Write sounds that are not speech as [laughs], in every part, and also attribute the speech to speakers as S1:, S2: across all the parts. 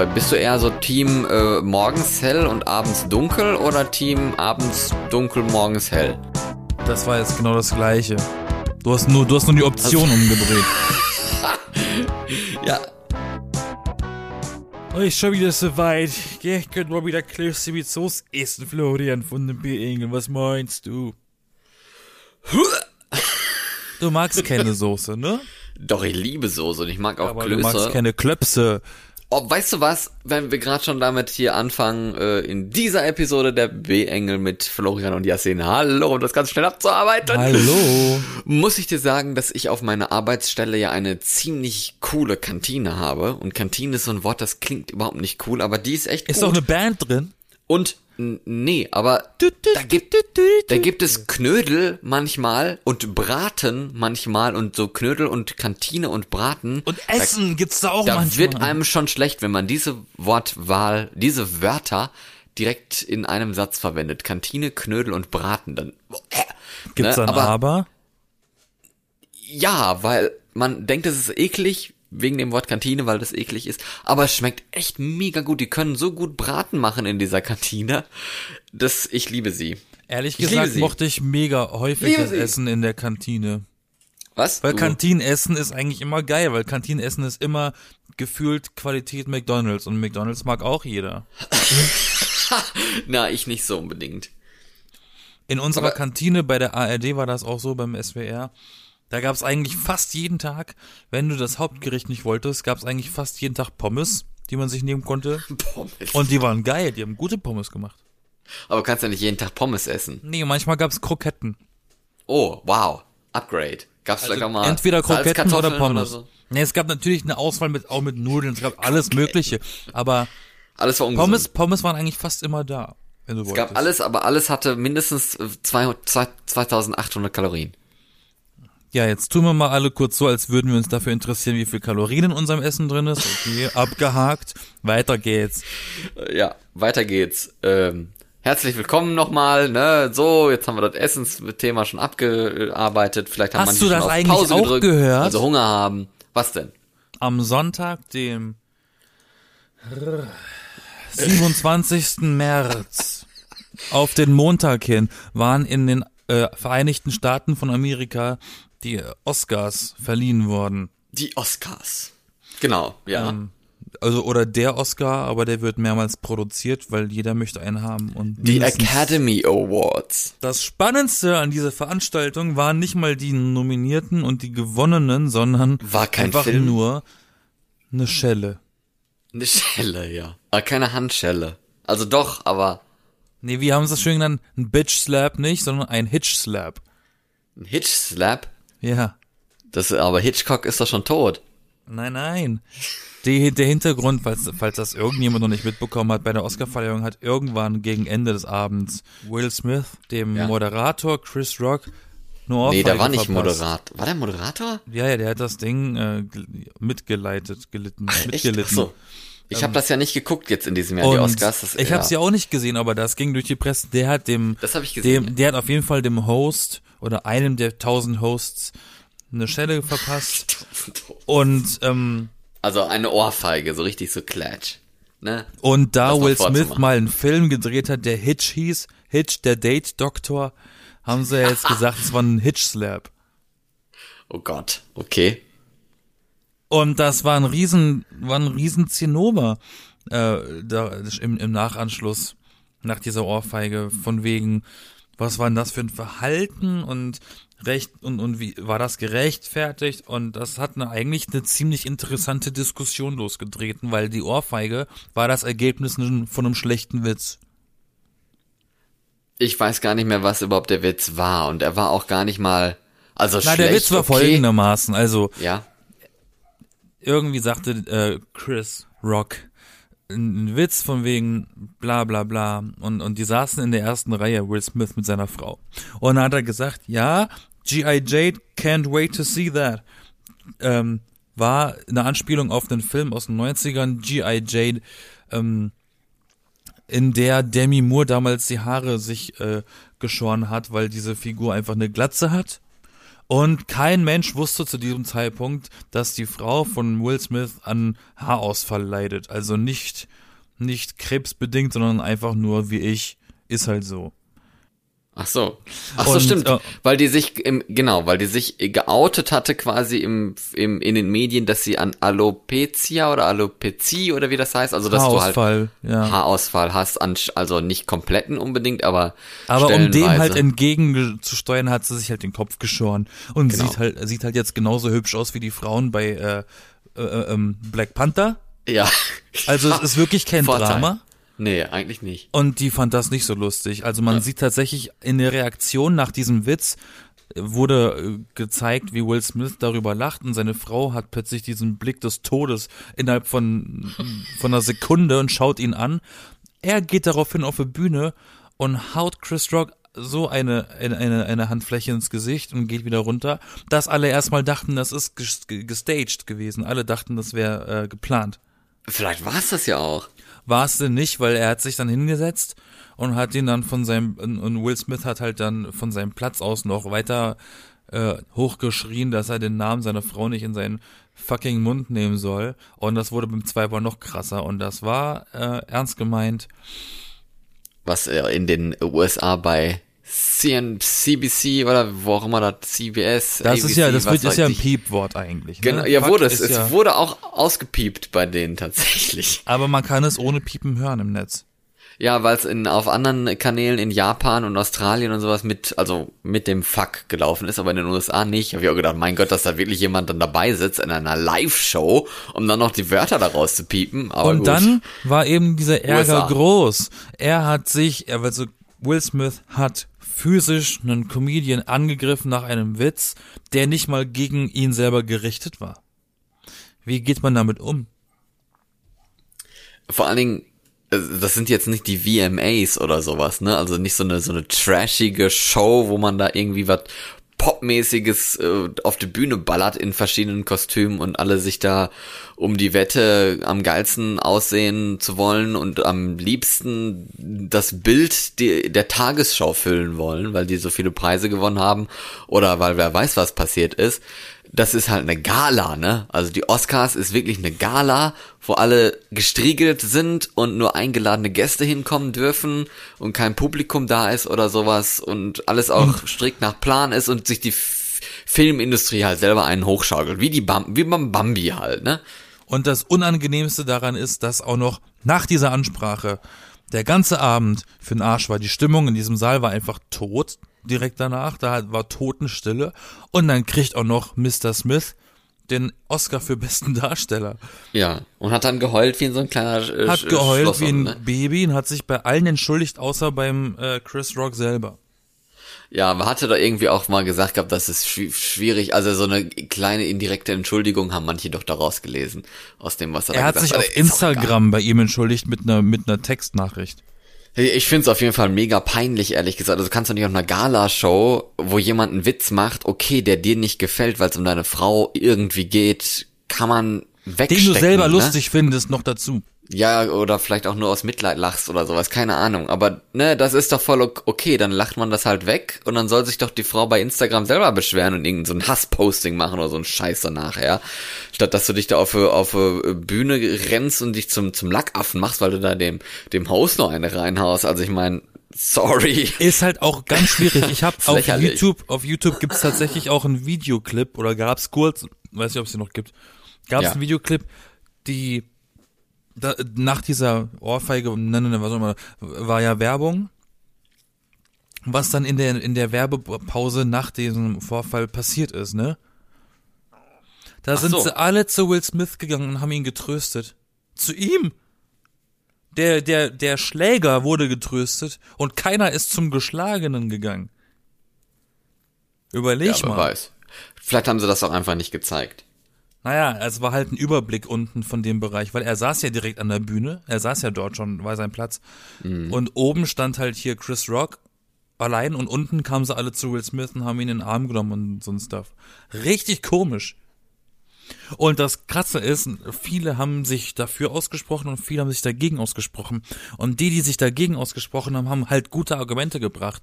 S1: Aber bist du eher so Team äh, morgens hell und abends dunkel oder Team abends dunkel, morgens hell?
S2: Das war jetzt genau das gleiche. Du hast nur, du hast nur die Option umgedreht. [laughs]
S1: Ja,
S2: Oh, ist schon wieder soweit. Ich könnte mal wieder Klöße mit Soße essen, Florian von den B-Engel. Was meinst du? Du magst keine Soße, ne?
S1: doch, ich liebe Soße und ich mag auch
S2: Aber du magst
S1: Klöße.
S2: keine Klöpse.
S1: Oh, weißt du was, wenn wir gerade schon damit hier anfangen, äh, in dieser Episode der B-Engel mit Florian und Yassin, hallo, um das ganz schnell abzuarbeiten.
S2: Hallo.
S1: Muss ich dir sagen, dass ich auf meiner Arbeitsstelle ja eine ziemlich coole Kantine habe. Und Kantine ist so ein Wort, das klingt überhaupt nicht cool, aber die ist echt
S2: Ist
S1: gut.
S2: doch eine Band drin.
S1: Und nee, aber da gibt, da gibt es Knödel manchmal und Braten manchmal und so Knödel und Kantine und Braten.
S2: Und Essen gibt's da auch
S1: Da
S2: manchmal.
S1: wird einem schon schlecht, wenn man diese Wortwahl, diese Wörter direkt in einem Satz verwendet. Kantine, Knödel und Braten. Dann, äh,
S2: Gibt's
S1: ne,
S2: dann
S1: aber
S2: aber?
S1: ja, weil man denkt, es ist eklig wegen dem Wort Kantine, weil das eklig ist. Aber es schmeckt echt mega gut. Die können so gut Braten machen in dieser Kantine. Das, ich liebe sie.
S2: Ehrlich
S1: Ich
S2: gesagt mochte ich mega häufig
S1: Liebe
S2: das
S1: sie.
S2: Essen in der Kantine.
S1: Was?
S2: Weil
S1: Du-
S2: Kantinenessen ist eigentlich immer geil, weil Kantinenessen ist immer gefühlt Qualität McDonalds und McDonalds mag auch jeder. [laughs]
S1: Na, ich nicht so unbedingt.
S2: In unserer
S1: Aber-
S2: Kantine bei der ARD war das auch so beim SWR. Da gab's eigentlich fast jeden Tag, wenn du das Hauptgericht nicht wolltest, gab's eigentlich fast jeden Tag Pommes, die man sich nehmen konnte. [laughs]
S1: Pommes.
S2: Und die waren geil, die haben gute Pommes gemacht.
S1: Aber du kannst ja nicht jeden Tag Pommes essen.
S2: Nee, manchmal gab's Kroketten.
S1: Oh, wow. Upgrade. Gab's vielleicht auch mal
S2: Also Entweder Kroketten oder Pommes.
S1: so?
S2: Nee, es gab natürlich eine Auswahl mit, auch mit Nudeln, es gab alles mögliche. Aber
S1: Alles war ungesund.
S2: Pommes, Pommes waren eigentlich fast immer da, wenn du
S1: Es
S2: wolltest.
S1: gab alles, aber alles hatte mindestens äh, zwei- zwei- 2800 Kalorien.
S2: Ja, jetzt tun wir mal alle kurz so, als würden wir uns dafür interessieren, wie viel Kalorien in unserem Essen drin ist. Okay, [laughs] abgehakt. Weiter geht's.
S1: Ja, weiter geht's. Ähm, herzlich willkommen nochmal, ne? So, jetzt haben wir das Essensthema schon abgearbeitet. Vielleicht haben
S2: Hast du das eigentlich
S1: Pause
S2: auch
S1: gedrückt,
S2: gehört?
S1: Also Hunger haben. Was denn?
S2: Am Sonntag, dem 27. März, auf den Montag hin, waren in den äh, Vereinigten Staaten von Amerika die Oscars verliehen worden.
S1: Die Oscars. Genau, ja.
S2: Ähm, also, oder der Oscar, aber der wird mehrmals produziert, weil jeder möchte einen haben. Und
S1: die Academy Awards.
S2: Das Spannendste an dieser Veranstaltung waren nicht mal die Nominierten und die Gewonnenen, sondern
S1: War kein
S2: einfach
S1: Film?
S2: nur eine Schelle.
S1: Eine Schelle, ja. Aber keine Handschelle. Also doch, aber
S2: Nee, wie haben sie es schön genannt? Ein Bitch Slap nicht, sondern ein Hitch Slap.
S1: ein Hitch Slap.
S2: Ja.
S1: Das, aber Hitchcock ist doch schon tot.
S2: Nein, nein. Die, der Hintergrund, falls, falls das irgendjemand noch nicht mitbekommen hat, bei der Oscarverleihung hat irgendwann gegen Ende des Abends Will Smith, dem
S1: Ja.
S2: Moderator Chris Rock, nur
S1: Nee, der war
S2: Ohrfeige
S1: nicht
S2: verpasst.
S1: Moderat. War der Moderator?
S2: Ja, ja, der hat das Ding äh, gel- mitgeleitet, gelitten,
S1: Echt?
S2: mitgelitten.
S1: Ach so. Ich habe das ja nicht geguckt jetzt in diesem Jahr, die
S2: Ähm,
S1: Oscars. Das,
S2: ich habe sie auch nicht gesehen, aber das ging durch die Presse. Der hat dem,
S1: Das hab ich gesehen,
S2: dem, der hat auf jeden Fall dem Host oder einem der tausend Hosts eine Schelle verpasst. Und ähm,
S1: Also eine Ohrfeige, so richtig so klatsch. Ne?
S2: und da Will Smith mal einen Film gedreht hat, der Hitch hieß, Hitch der Date Doktor, haben sie ja jetzt [laughs] gesagt, es war ein Hitch Slap.
S1: Oh Gott, okay.
S2: Und das war ein riesen, war ein riesen Zinnober äh, da, im, im Nachanschluss nach dieser Ohrfeige von wegen, was war denn das für ein Verhalten und recht und und wie war das gerechtfertigt und das hat eine, eigentlich eine ziemlich interessante Diskussion losgetreten, weil die Ohrfeige war das Ergebnis von einem schlechten Witz.
S1: Ich weiß gar nicht mehr, was überhaupt der Witz war. Und er war auch gar nicht mal. Also
S2: Na,
S1: schlecht,
S2: der Witz war
S1: okay.
S2: folgendermaßen, also
S1: Ja.
S2: irgendwie sagte äh, Chris Rock einen Witz von wegen bla bla bla und, und die saßen in der ersten Reihe, Will Smith mit seiner Frau. Und dann hat er gesagt, ja, G.I. Jade can't wait to see that. Ähm, war eine Anspielung auf den Film aus den 90ern, G.I. Jade, ähm, in der Demi Moore damals die Haare sich äh, geschoren hat, weil diese Figur einfach eine Glatze hat. Und kein Mensch wusste zu diesem Zeitpunkt, dass die Frau von Will Smith an Haarausfall leidet. Also nicht, nicht krebsbedingt, sondern einfach nur wie ich. Ist halt so.
S1: Ach so. Ach so,
S2: Und,
S1: stimmt.
S2: äh,
S1: weil die sich im, genau, weil die sich geoutet hatte quasi im, im, in den Medien, dass sie an Alopecia oder Alopezie oder wie das heißt, also dass du halt
S2: Haarausfall, ja.
S1: Haarausfall hast, an, also nicht kompletten unbedingt, aber
S2: Aber um dem halt entgegenzusteuern, hat sie sich halt den Kopf geschoren und
S1: Genau.
S2: sieht halt sieht halt jetzt genauso hübsch aus wie die Frauen bei äh, äh, ähm, Black Panther.
S1: Ja.
S2: Also es [laughs] ist wirklich kein
S1: Vorteil.
S2: Drama.
S1: Nee, eigentlich nicht.
S2: Und die fand das nicht so lustig. Also man sieht tatsächlich in der Reaktion nach diesem Witz äh, wurde äh, gezeigt, wie Will Smith darüber lacht und seine Frau hat plötzlich diesen Blick des Todes innerhalb von, [laughs] von einer Sekunde und schaut ihn an. Er geht daraufhin auf die Bühne und haut Chris Rock so eine, eine, eine, Handfläche ins Gesicht und geht wieder runter, dass alle erstmal dachten, das ist ges- gestaged gewesen. Alle dachten, das wäre äh, geplant.
S1: Vielleicht war es das ja auch.
S2: War es denn nicht, weil er hat sich dann hingesetzt und hat ihn dann von seinem, und Will Smith hat halt dann von seinem Platz aus noch weiter äh, hochgeschrien, dass er den Namen seiner Frau nicht in seinen fucking Mund nehmen soll. Und das wurde beim Zweiber noch krasser. Und das war äh, ernst gemeint.
S1: Was äh, in den USA bei CN, CBC oder wo auch immer das CBS.
S2: Das ist ja, das wird, ist ja ein. Piepwort eigentlich.
S1: Genau,
S2: ne?
S1: ja,
S2: Fuck
S1: wurde es. Es
S2: ja,
S1: wurde auch ausgepiept bei denen tatsächlich. [laughs]
S2: aber man kann es ohne Piepen hören im Netz.
S1: Ja, weil es in auf anderen Kanälen in Japan und Australien und sowas mit, also mit dem Fuck gelaufen ist, aber in den USA nicht. Hab ich auch gedacht, mein Gott, dass da wirklich jemand dann dabei sitzt in einer Live-Show, um dann noch die Wörter daraus zu piepen. Aber
S2: Und
S1: gut.
S2: dann war eben dieser Ärger
S1: USA.
S2: groß. Er hat sich, er also Will Smith hat physisch einen Comedian angegriffen nach einem Witz, der nicht mal gegen ihn selber gerichtet war. Wie geht man damit um?
S1: vor allen Dingen, äh, das sind jetzt nicht die VMAs oder sowas, ne? Also nicht so eine so eine trashige Show, wo man da irgendwie was popmäßiges äh, auf die Bühne ballert in verschiedenen Kostümen und alle sich da um die Wette am geilsten aussehen zu wollen und am liebsten das Bild die, der Tagesschau füllen wollen, weil die so viele Preise gewonnen haben oder weil wer weiß, was passiert ist das ist halt eine Gala, ne? Also die Oscars ist wirklich eine Gala, wo alle gestriegelt sind und nur eingeladene Gäste hinkommen dürfen und kein Publikum da ist oder sowas und alles auch strikt nach Plan ist und sich die F Filmindustrie halt selber einen hochschaukelt, wie die Bam wie beim Bambi halt, ne?
S2: Und das Unangenehmste daran ist, dass auch noch nach dieser Ansprache der ganze Abend für den Arsch war. Die Stimmung in diesem Saal war einfach tot direkt danach. Da war Totenstille. Und dann kriegt auch noch Mr. Smith den Oscar für besten Darsteller.
S1: Ja, und hat dann geheult wie in so ein kleiner äh,
S2: Hat geheult
S1: Schlosser,
S2: wie ein
S1: ne?
S2: Baby und hat sich bei allen entschuldigt, außer beim äh, Chris Rock selber.
S1: Ja, man hatte da irgendwie auch mal gesagt gehabt, das ist schwi- schwierig. Also so eine kleine indirekte Entschuldigung haben manche doch daraus gelesen, aus dem, was er,
S2: Er
S1: da
S2: hat
S1: gesagt
S2: sich auf
S1: Ist auch egal.
S2: Instagram bei ihm entschuldigt mit einer mit einer Textnachricht.
S1: Ich find's auf jeden Fall mega peinlich, ehrlich gesagt. Also kannst du nicht auf einer Gala-Show, wo jemand einen Witz macht, okay, der dir nicht gefällt, weil es um deine Frau irgendwie geht, kann man
S2: Den
S1: wegstecken.
S2: du selber
S1: ne?
S2: lustig findest, noch dazu.
S1: Ja, oder vielleicht auch nur aus Mitleid lachst oder sowas, keine Ahnung. Aber ne, das ist doch voll ok- okay, dann lacht man das halt weg und dann soll sich doch die Frau bei Instagram selber beschweren und irgend so ein Hassposting machen oder so ein Scheiß danach, ja. Statt dass du dich da auf, auf Bühne rennst und dich zum, zum Lackaffen machst, weil du da dem, dem Host noch eine reinhaust. Also ich meine, sorry.
S2: Ist halt auch ganz schwierig. Ich habe [laughs] auf. YouTube, auf YouTube gibt's tatsächlich auch einen Videoclip oder gab's kurz, weiß nicht, ob es den noch gibt, gab's
S1: Ja.
S2: einen Videoclip, die da, nach dieser Ohrfeige, ne, ne, ne, was auch immer, war ja Werbung. Was dann in der in der Werbepause nach diesem Vorfall passiert ist, ne? Da
S1: Ach
S2: sind
S1: so.
S2: sie alle zu Will Smith gegangen und haben ihn getröstet. Zu ihm. Der, der, der Schläger wurde getröstet und keiner ist zum Geschlagenen gegangen. Überleg
S1: Ja,
S2: mal.
S1: weiß. Vielleicht haben sie das auch einfach nicht gezeigt.
S2: Naja, es war halt ein Überblick unten von dem Bereich, weil er saß ja direkt an der Bühne. Er saß ja dort schon, war sein Platz. Und oben stand halt hier Chris Rock allein und unten kamen sie alle zu Will Smith und haben ihn in den Arm genommen und so ein Stuff. Richtig komisch. Und das Krasse ist, viele haben sich dafür ausgesprochen und viele haben sich dagegen ausgesprochen. Und die, die sich dagegen ausgesprochen haben, haben halt gute Argumente gebracht.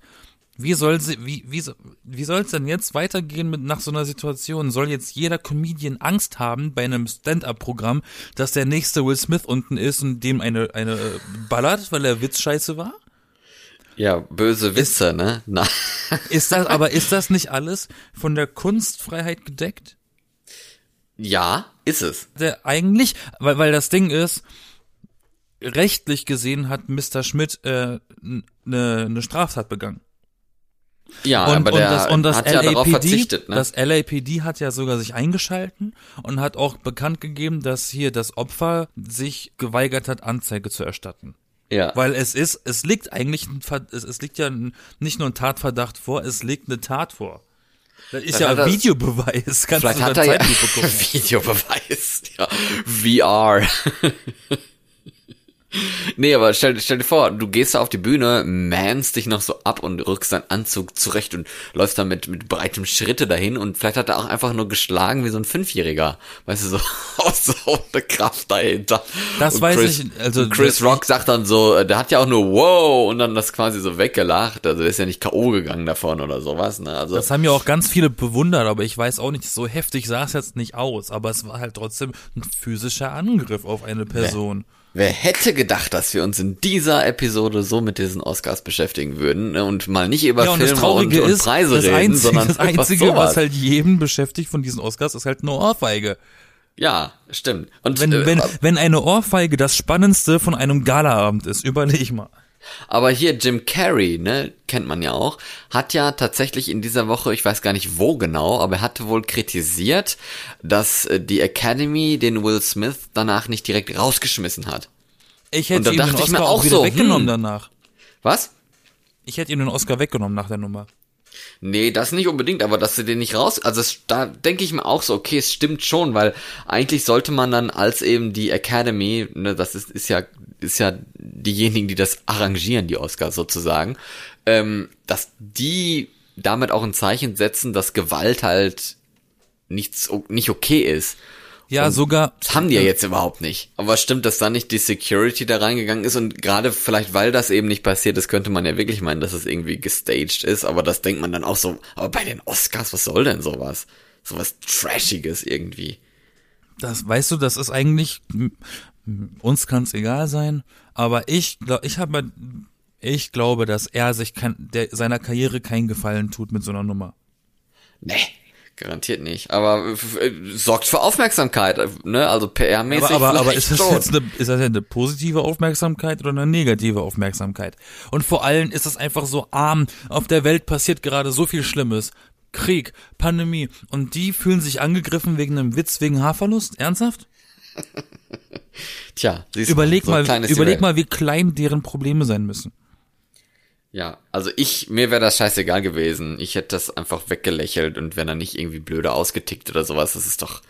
S2: Wie soll sie, wie, wie, wie soll es denn jetzt weitergehen mit nach so einer Situation? Soll jetzt jeder Comedian Angst haben bei einem Stand-up-Programm, dass der nächste Will Smith unten ist und dem eine, eine äh, ballert, weil er Witz scheiße war?
S1: Ja, böse Witze, ne? [laughs] Na,
S2: Ist das, aber ist das nicht alles von der Kunstfreiheit gedeckt?
S1: ja, ist es.
S2: Der eigentlich, weil, weil das Ding ist, rechtlich gesehen hat Mr. Schmidt äh, eine eine Straftat begangen.
S1: Ja,
S2: und,
S1: aber
S2: und
S1: der
S2: das, und das
S1: hat ja darauf
S2: LAPD,
S1: verzichtet, ne?
S2: das LAPD hat ja sogar sich eingeschalten und hat auch bekannt gegeben, dass hier das Opfer sich geweigert hat, Anzeige zu erstatten.
S1: ja.
S2: Weil es ist, es liegt eigentlich, ein, es, es liegt ja nicht nur ein Tatverdacht vor, es liegt eine Tat vor. Das ist ja ein
S1: er-
S2: Videobeweis. Kannst
S1: Vielleicht
S2: du
S1: hat er ja. [laughs] Videobeweis, ja. VR. [laughs] nee, aber stell, stell dir vor, du gehst da auf die Bühne, mannst dich noch so ab und rückst deinen Anzug zurecht und läufst da mit, mit breitem Schritte dahin und vielleicht hat er auch einfach nur geschlagen wie so ein Fünfjähriger. Weißt du, so, [laughs] aus so eine Kraft dahinter.
S2: Das
S1: und
S2: weiß
S1: Chris,
S2: ich, also
S1: Chris Rock sagt dann so, äh, der hat ja auch nur wow und dann das quasi so weggelacht. Also der ist ja nicht K.O. gegangen davon oder sowas, ne? Also.
S2: Das haben ja auch ganz viele bewundert, aber ich weiß auch nicht, so heftig sah es jetzt nicht aus, aber es war halt trotzdem ein physischer Angriff auf eine Person.
S1: Wer hätte gedacht, dass wir uns in dieser Episode so mit diesen Oscars beschäftigen würden ne? und mal nicht über
S2: Ja, und
S1: Filme und, und
S2: ist,
S1: Preise
S2: das
S1: reden,
S2: Einzige,
S1: sondern [laughs]
S2: das Einzige
S1: sowas.
S2: was halt jeden beschäftigt von diesen Oscars, ist halt eine Ohrfeige.
S1: ja, stimmt. Und
S2: Wenn,
S1: äh,
S2: wenn, wenn eine Ohrfeige das Spannendste von einem Galaabend ist, überleg mal.
S1: Aber hier Jim Carrey, ne, kennt man ja auch, hat ja tatsächlich in dieser Woche, ich weiß gar nicht wo genau, aber er hatte wohl kritisiert, dass äh, die Academy den Will Smith danach nicht direkt rausgeschmissen hat.
S2: Ich hätte ihm den Oscar
S1: auch
S2: auch wieder
S1: so,
S2: weggenommen
S1: hm.
S2: danach.
S1: Was?
S2: Ich hätte ihm den Oscar weggenommen nach der Nummer.
S1: Nee, das nicht unbedingt, aber dass sie den nicht raus, also es, da denke ich mir auch so, okay, es stimmt schon, weil eigentlich sollte man dann als eben die Academy, ne, das ist, ist ja, ist ja diejenigen, die das arrangieren, die Oscars sozusagen, ähm, dass die damit auch ein Zeichen setzen, dass Gewalt halt nichts, nicht okay ist.
S2: Ja, sogar.
S1: Das haben die ja jetzt überhaupt nicht. Aber stimmt, dass da nicht die Security da reingegangen ist und gerade vielleicht, weil das eben nicht passiert ist, könnte man ja wirklich meinen, dass es irgendwie gestaged ist, aber das denkt man dann auch so, aber bei den Oscars, was soll denn sowas? Sowas Trashiges irgendwie.
S2: Das, weißt du, das ist eigentlich, uns kann es egal sein, aber ich, glaub- ich habe, ich glaube, dass er sich kein, der, seiner Karriere keinen Gefallen tut mit so einer Nummer.
S1: Nee, garantiert nicht. Aber sorgt für Aufmerksamkeit, ne? Also PR-mäßig
S2: Aber, aber, aber ist das jetzt eine, ist das eine positive Aufmerksamkeit oder eine negative Aufmerksamkeit? Und vor allem ist es einfach so arm. Auf der Welt passiert gerade so viel Schlimmes. Krieg, Pandemie. Und die fühlen sich angegriffen wegen einem Witz wegen Haarverlust? Ernsthaft? [laughs]
S1: Tja, siehst
S2: Überleg
S1: so ein
S2: mal, überleg mal, wie klein deren Probleme sein müssen.
S1: Ja, also ich, mir wäre das scheißegal gewesen. Ich hätte das einfach weggelächelt und wenn er nicht irgendwie blöde ausgetickt oder sowas, das ist doch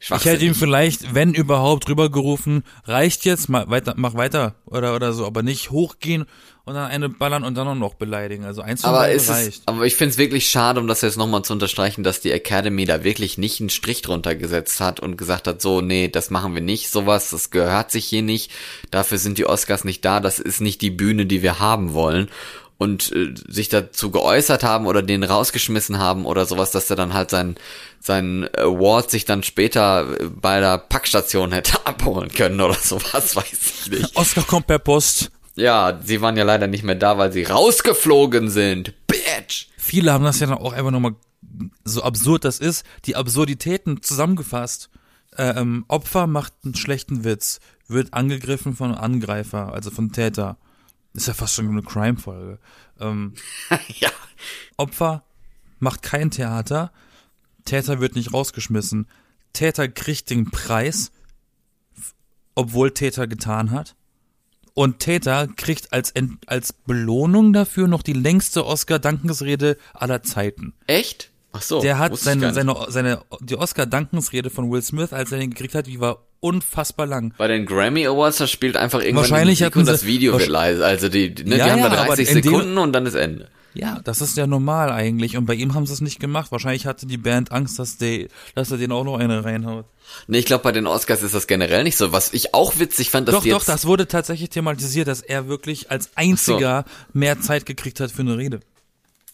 S2: Ich hätte ihm vielleicht, wenn überhaupt, rübergerufen, reicht jetzt, mal weiter, mach weiter oder oder so, aber nicht hochgehen und dann eine ballern und dann auch noch beleidigen. Also eins von
S1: aber ist es,
S2: reicht.
S1: aber ich finde es wirklich schade, um das jetzt nochmal zu unterstreichen, dass die Academy da wirklich nicht einen Strich drunter gesetzt hat und gesagt hat, so, nee, das machen wir nicht, sowas, das gehört sich hier nicht, dafür sind die Oscars nicht da, das ist nicht die Bühne, die wir haben wollen. Und äh, sich dazu geäußert haben oder den rausgeschmissen haben oder sowas, dass er dann halt sein sein Award sich dann später äh, bei der Packstation hätte [laughs] abholen können oder sowas, [laughs] weiß ich nicht.
S2: Oscar kommt per Post.
S1: Ja, sie waren ja leider nicht mehr da, weil sie rausgeflogen sind. Bitch!
S2: Viele haben das ja dann auch einfach nochmal, so absurd das ist, die Absurditäten zusammengefasst. Äh, ähm, Opfer macht einen schlechten Witz, wird angegriffen von Angreifer, also von Täter. Ist ja fast schon eine Crime-Folge. Ähm, [laughs]
S1: ja.
S2: Opfer macht kein Theater, Täter wird nicht rausgeschmissen, Täter kriegt den Preis, obwohl Täter getan hat. Und Täter kriegt als, als Belohnung dafür noch die längste Oscar-Dankesrede aller Zeiten.
S1: Echt? Ach so.
S2: Der hat seine, seine, seine, die Oscar-Dankesrede von Will Smith, als er den gekriegt hat, die war unfassbar lang.
S1: Bei den Grammy Awards, da spielt einfach irgendwann
S2: Wahrscheinlich
S1: die Musik und das Video wird leise. Also die, ne,
S2: Ja,
S1: die haben
S2: ja,
S1: da
S2: aber
S1: 30
S2: in dem-
S1: Sekunden und dann ist Ende.
S2: Ja, das ist ja normal eigentlich. Und bei ihm haben sie es nicht gemacht. Wahrscheinlich hatte die Band Angst, dass, die, dass er den auch noch eine reinhaut.
S1: Nee, ich glaube, bei den Oscars ist das generell nicht so. Was ich auch witzig fand, dass
S2: Doch, doch, das wurde tatsächlich thematisiert, dass er wirklich als einziger mehr Zeit gekriegt hat für eine Rede.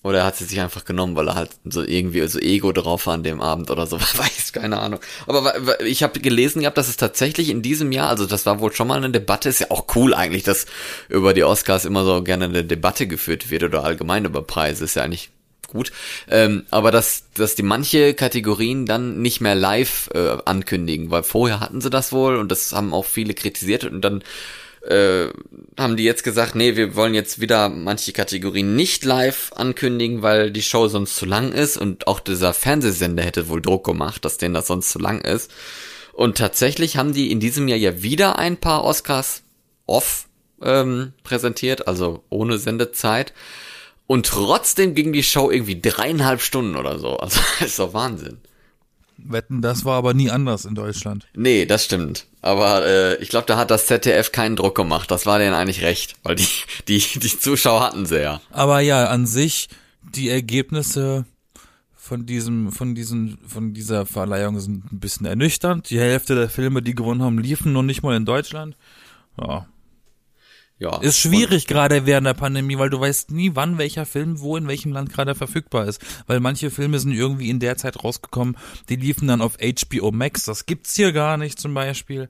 S1: Oder er hat sie sich einfach genommen, weil er halt so irgendwie so Ego drauf war an dem Abend oder so. [laughs] Weiß, keine Ahnung. Aber ich habe gelesen gehabt, dass es tatsächlich in diesem Jahr, also das war wohl schon mal eine Debatte, ist ja auch cool eigentlich, dass über die Oscars immer so gerne eine Debatte geführt wird oder allgemein über Preise, ist ja eigentlich gut. Ähm, aber dass, dass die manche Kategorien dann nicht mehr live äh, ankündigen, weil vorher hatten sie das wohl und das haben auch viele kritisiert und dann äh, haben die jetzt gesagt, nee, wir wollen jetzt wieder manche Kategorien nicht live ankündigen, weil die Show sonst zu lang ist und auch dieser Fernsehsender hätte wohl Druck gemacht, dass denen das sonst zu lang ist. Und tatsächlich haben die in diesem Jahr ja wieder ein paar Oscars off ähm, präsentiert, also ohne Sendezeit. Und trotzdem ging die Show irgendwie dreieinhalb Stunden oder so. Also [laughs] ist doch Wahnsinn.
S2: Wetten, das war aber nie anders in Deutschland.
S1: Nee, das stimmt. Aber äh, ich glaube, da hat das ZDF keinen Druck gemacht. Das war denen eigentlich recht, weil die, [laughs] die, die Zuschauer hatten sie ja.
S2: Aber ja, an sich, die Ergebnisse von diesem, von diesen, von dieser Verleihung sind ein bisschen ernüchternd. Die Hälfte der Filme, die gewonnen haben, liefen noch nicht mal in Deutschland. Ja, ja. Ist schwierig gerade während der Pandemie, weil du weißt nie, wann welcher Film wo in welchem Land gerade verfügbar ist. Weil manche Filme sind irgendwie in der Zeit rausgekommen, die liefen dann auf HBO Max. Das gibt's hier gar nicht zum Beispiel.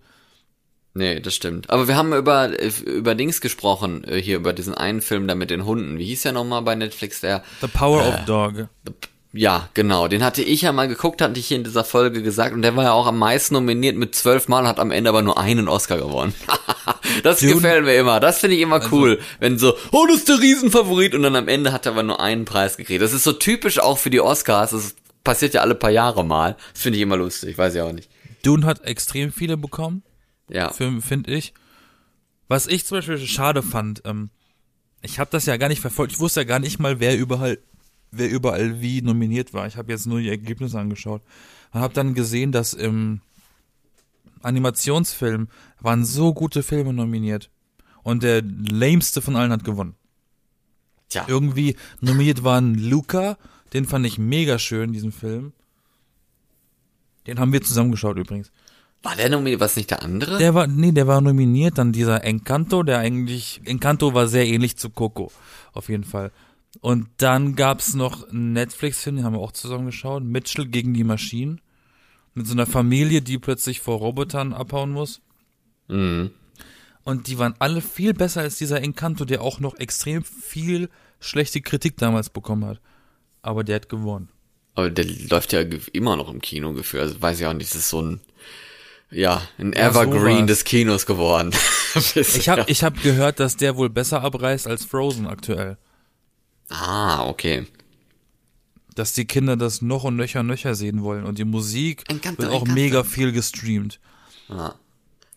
S1: Nee, das stimmt. Aber wir haben über, über Dings gesprochen, äh, hier über diesen einen Film da mit den Hunden. Wie hieß der nochmal bei Netflix? Der
S2: The Power äh, of Dog.
S1: The ja, genau. Den hatte ich ja mal geguckt, hatte ich hier in dieser Folge gesagt. Und der war ja auch am meisten nominiert mit zwölf Mal, hat am Ende aber nur einen Oscar gewonnen. [laughs] das Dune. gefällt mir immer. Das finde ich immer also, cool. Wenn so, oh, das ist der Riesenfavorit. Und dann am Ende hat er aber nur einen Preis gekriegt. Das ist so typisch auch für die Oscars. Das passiert ja alle paar Jahre mal. Das finde ich immer lustig. Weiß ich auch nicht.
S2: Dune hat extrem viele bekommen.
S1: Ja.
S2: Finde ich. Was ich zum Beispiel schade fand, ähm, ich habe das ja gar nicht verfolgt. Ich wusste ja gar nicht mal, wer überall wer überall wie nominiert war. Ich habe jetzt nur die Ergebnisse angeschaut und habe dann gesehen, dass im Animationsfilm waren so gute Filme nominiert und der lameste von allen hat gewonnen. Tja. Irgendwie nominiert waren Luca, den fand ich mega schön, diesen Film. Den haben wir zusammengeschaut übrigens.
S1: War der nominiert, was nicht der andere?
S2: Der war, nee, der war nominiert, dann dieser Encanto, der eigentlich, Encanto war sehr ähnlich zu Coco, auf jeden Fall. Und dann gab's noch einen Netflix-Film, den haben wir auch zusammen geschaut, Mitchell gegen die Maschinen. Mit so einer Familie, die plötzlich vor Robotern abhauen muss.
S1: Mhm.
S2: Und die waren alle viel besser als dieser Encanto, der auch noch extrem viel schlechte Kritik damals bekommen hat. Aber der hat gewonnen.
S1: Aber der läuft ja immer noch im Kino gefühlt. Also weiß ich auch nicht, das ist so ein, ja, ein Evergreen ja, des Kinos geworden. [laughs]
S2: ich habe ich hab gehört, dass der wohl besser abreißt als Frozen aktuell.
S1: Ah, okay.
S2: Dass die Kinder das noch und nöcher nöcher sehen wollen und die Musik wird auch mega viel gestreamt.
S1: Ah.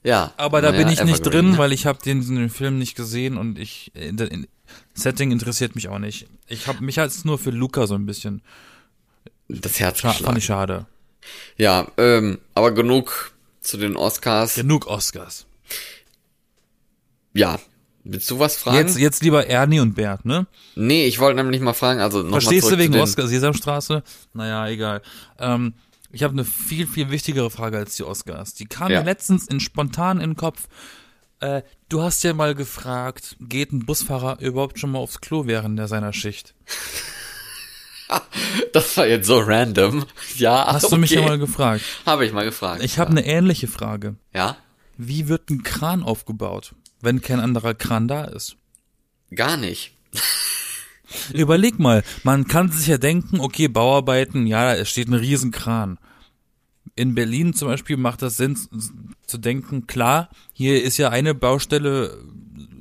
S1: Ja.
S2: Aber da bin ich nicht drin, ne? weil ich habe den, den, Film nicht gesehen und ich in, in, Setting interessiert mich auch nicht. Ich habe mich als nur für Luca so ein bisschen
S1: das Herz
S2: scha fand ich schade.
S1: Ja, ähm, aber genug zu den Oscars.
S2: Genug Oscars.
S1: Ja, Willst du was fragen?
S2: Jetzt, jetzt lieber Ernie und Bert, ne?
S1: Nee, ich wollte nämlich mal fragen, also noch
S2: Verstehst du wegen Oscar Sesamstraße? Naja, egal. Ähm, ich habe eine viel, viel wichtigere Frage als die Oscars. Die kam ja. mir letztens in spontan in den Kopf. Äh, du hast ja mal gefragt, geht ein Busfahrer überhaupt schon mal aufs Klo während der seiner Schicht? [laughs]
S1: das war jetzt so random. Ja,
S2: Hast okay. du mich ja mal gefragt?
S1: Habe ich mal gefragt.
S2: Ich habe eine ähnliche Frage.
S1: Ja?
S2: Wie wird ein Kran aufgebaut? Wenn kein anderer Kran da ist?
S1: Gar nicht. [laughs]
S2: Überleg mal, man kann sich ja denken, okay, Bauarbeiten, ja, es steht ein Riesenkran. In Berlin zum Beispiel macht das Sinn zu denken, klar, hier ist ja eine Baustelle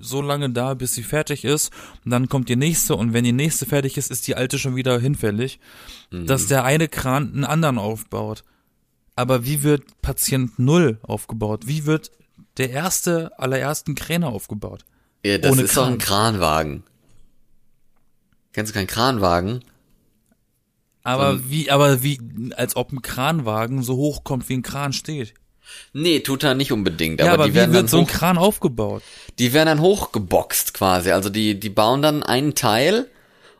S2: so lange da, bis sie fertig ist, und dann kommt die nächste, und wenn die nächste fertig ist, ist die alte schon wieder hinfällig, mhm. dass der eine Kran einen anderen aufbaut. Aber wie wird Patient Null aufgebaut? Wie wird der erste allerersten Kräne aufgebaut.
S1: Ja, das Ohne ist doch ein Kranwagen. Kennst du keinen Kranwagen?
S2: Aber um, wie, aber wie, als ob ein Kranwagen so hoch kommt, wie ein Kran steht.
S1: Nee, tut er nicht unbedingt.
S2: Ja,
S1: aber,
S2: aber
S1: die
S2: wie werden wird so ein Kran aufgebaut?
S1: Die werden dann hochgeboxt quasi. Also die, die bauen dann einen Teil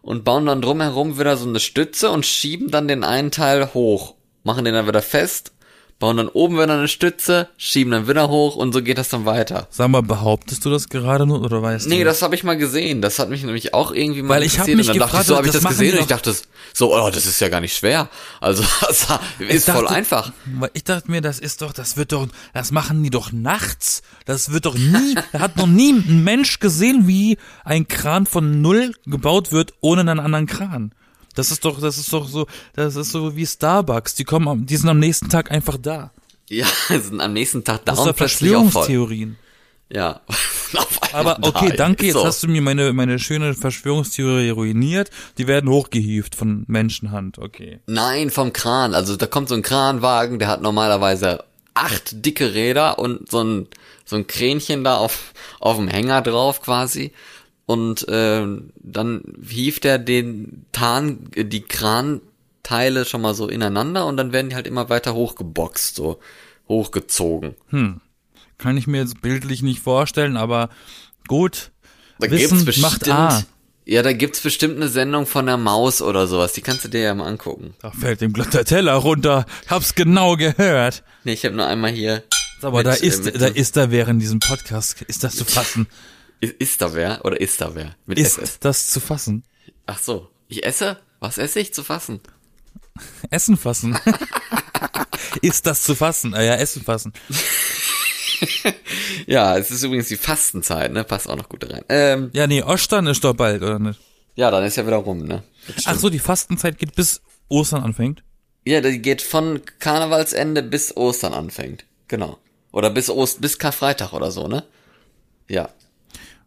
S1: und bauen dann drumherum wieder so eine Stütze und schieben dann den einen Teil hoch. Machen den dann wieder fest bauen dann oben wieder eine Stütze, schieben dann wieder hoch und so geht das dann weiter.
S2: Sag mal, behauptest du das gerade nur oder weißt
S1: Nee,
S2: du?
S1: das habe ich mal gesehen. Das hat mich nämlich auch irgendwie mal
S2: Weil ich hab
S1: interessiert.
S2: mich
S1: und dann dachte
S2: gefragt,
S1: ich, so habe ich
S2: das
S1: gesehen und ich dachte so, oh, das ist ja gar nicht schwer. Also [laughs] das ist voll
S2: dachte-
S1: einfach.
S2: Weil ich dachte mir, das ist doch, das wird doch, das machen die doch nachts. Das wird doch nie, [laughs] da hat noch nie ein Mensch gesehen, wie ein Kran von null gebaut wird ohne einen anderen Kran. Das ist doch, das ist doch so, das ist so wie Starbucks. Die kommen, am- die sind am nächsten Tag einfach da.
S1: Ja, [laughs] sind am nächsten Tag
S2: Das
S1: down
S2: ist
S1: plötzlich auch voll.
S2: Verschwörungstheorien.
S1: Ja. [laughs]
S2: Aber okay,
S1: da,
S2: danke, jetzt
S1: so.
S2: hast du mir meine, meine schöne Verschwörungstheorie ruiniert. Die werden hochgehievt von Menschenhand, okay.
S1: Nein, vom Kran. Also da kommt so ein Kranwagen, der hat normalerweise acht dicke Räder und so ein so ein Kränchen da auf auf dem Hänger drauf quasi. Und ähm, dann hieft er den Tarn, die Kranteile schon mal so ineinander und dann werden die halt immer weiter hochgeboxt, so hochgezogen.
S2: Kann ich mir jetzt bildlich nicht vorstellen, aber gut.
S1: Da
S2: Wissen
S1: gibt's
S2: macht
S1: bestimmt,
S2: A.
S1: ja, da gibt's bestimmt eine Sendung von der Maus oder sowas. Die kannst du dir ja mal angucken.
S2: Da fällt dem glatt der Teller runter. Hab's genau gehört.
S1: Nee, ich habe nur einmal hier.
S2: Aber
S1: mit,
S2: da
S1: äh,
S2: ist,
S1: mit
S2: da ist da während diesem Podcast, ist das zu fassen.
S1: Ist, ist da wer oder ist da wer? Mit
S2: Ist
S1: SS.
S2: das zu fassen?
S1: Ach so. Ich esse? Was esse ich zu fassen?
S2: Essen fassen. [laughs] ist das zu fassen? Ah ja, Essen fassen. [laughs]
S1: Ja, es ist übrigens die Fastenzeit, ne? Passt auch noch gut rein. Ähm,
S2: Ja, nee, Ostern ist doch bald, oder nicht?
S1: ja, dann ist ja wieder rum, ne?
S2: Ach so, die Fastenzeit geht bis Ostern anfängt.
S1: Ja, die geht von Karnevalsende bis Ostern anfängt. Genau. Oder bis Ost bis Karfreitag oder so, ne? Ja,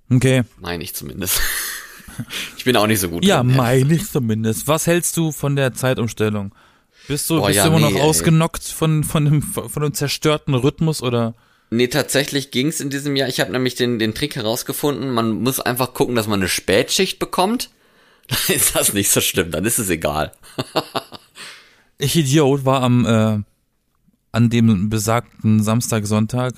S2: Okay.
S1: meine ich zumindest. ich bin auch nicht so gut.
S2: Ja,
S1: drin,
S2: meine ich zumindest. Was hältst du von der Zeitumstellung? Bist du,
S1: Oh,
S2: bist
S1: ja,
S2: du immer noch
S1: nee, ey.
S2: ausgenockt von, von, dem, von dem zerstörten Rhythmus oder?
S1: Nee, tatsächlich ging's in diesem Jahr. Ich habe nämlich den, den Trick herausgefunden, man muss einfach gucken, dass man eine Spätschicht bekommt. [laughs] Dann ist das nicht so schlimm, dann ist es egal. [laughs]
S2: Ich Idiot war am, äh, an dem besagten Samstag, Sonntag,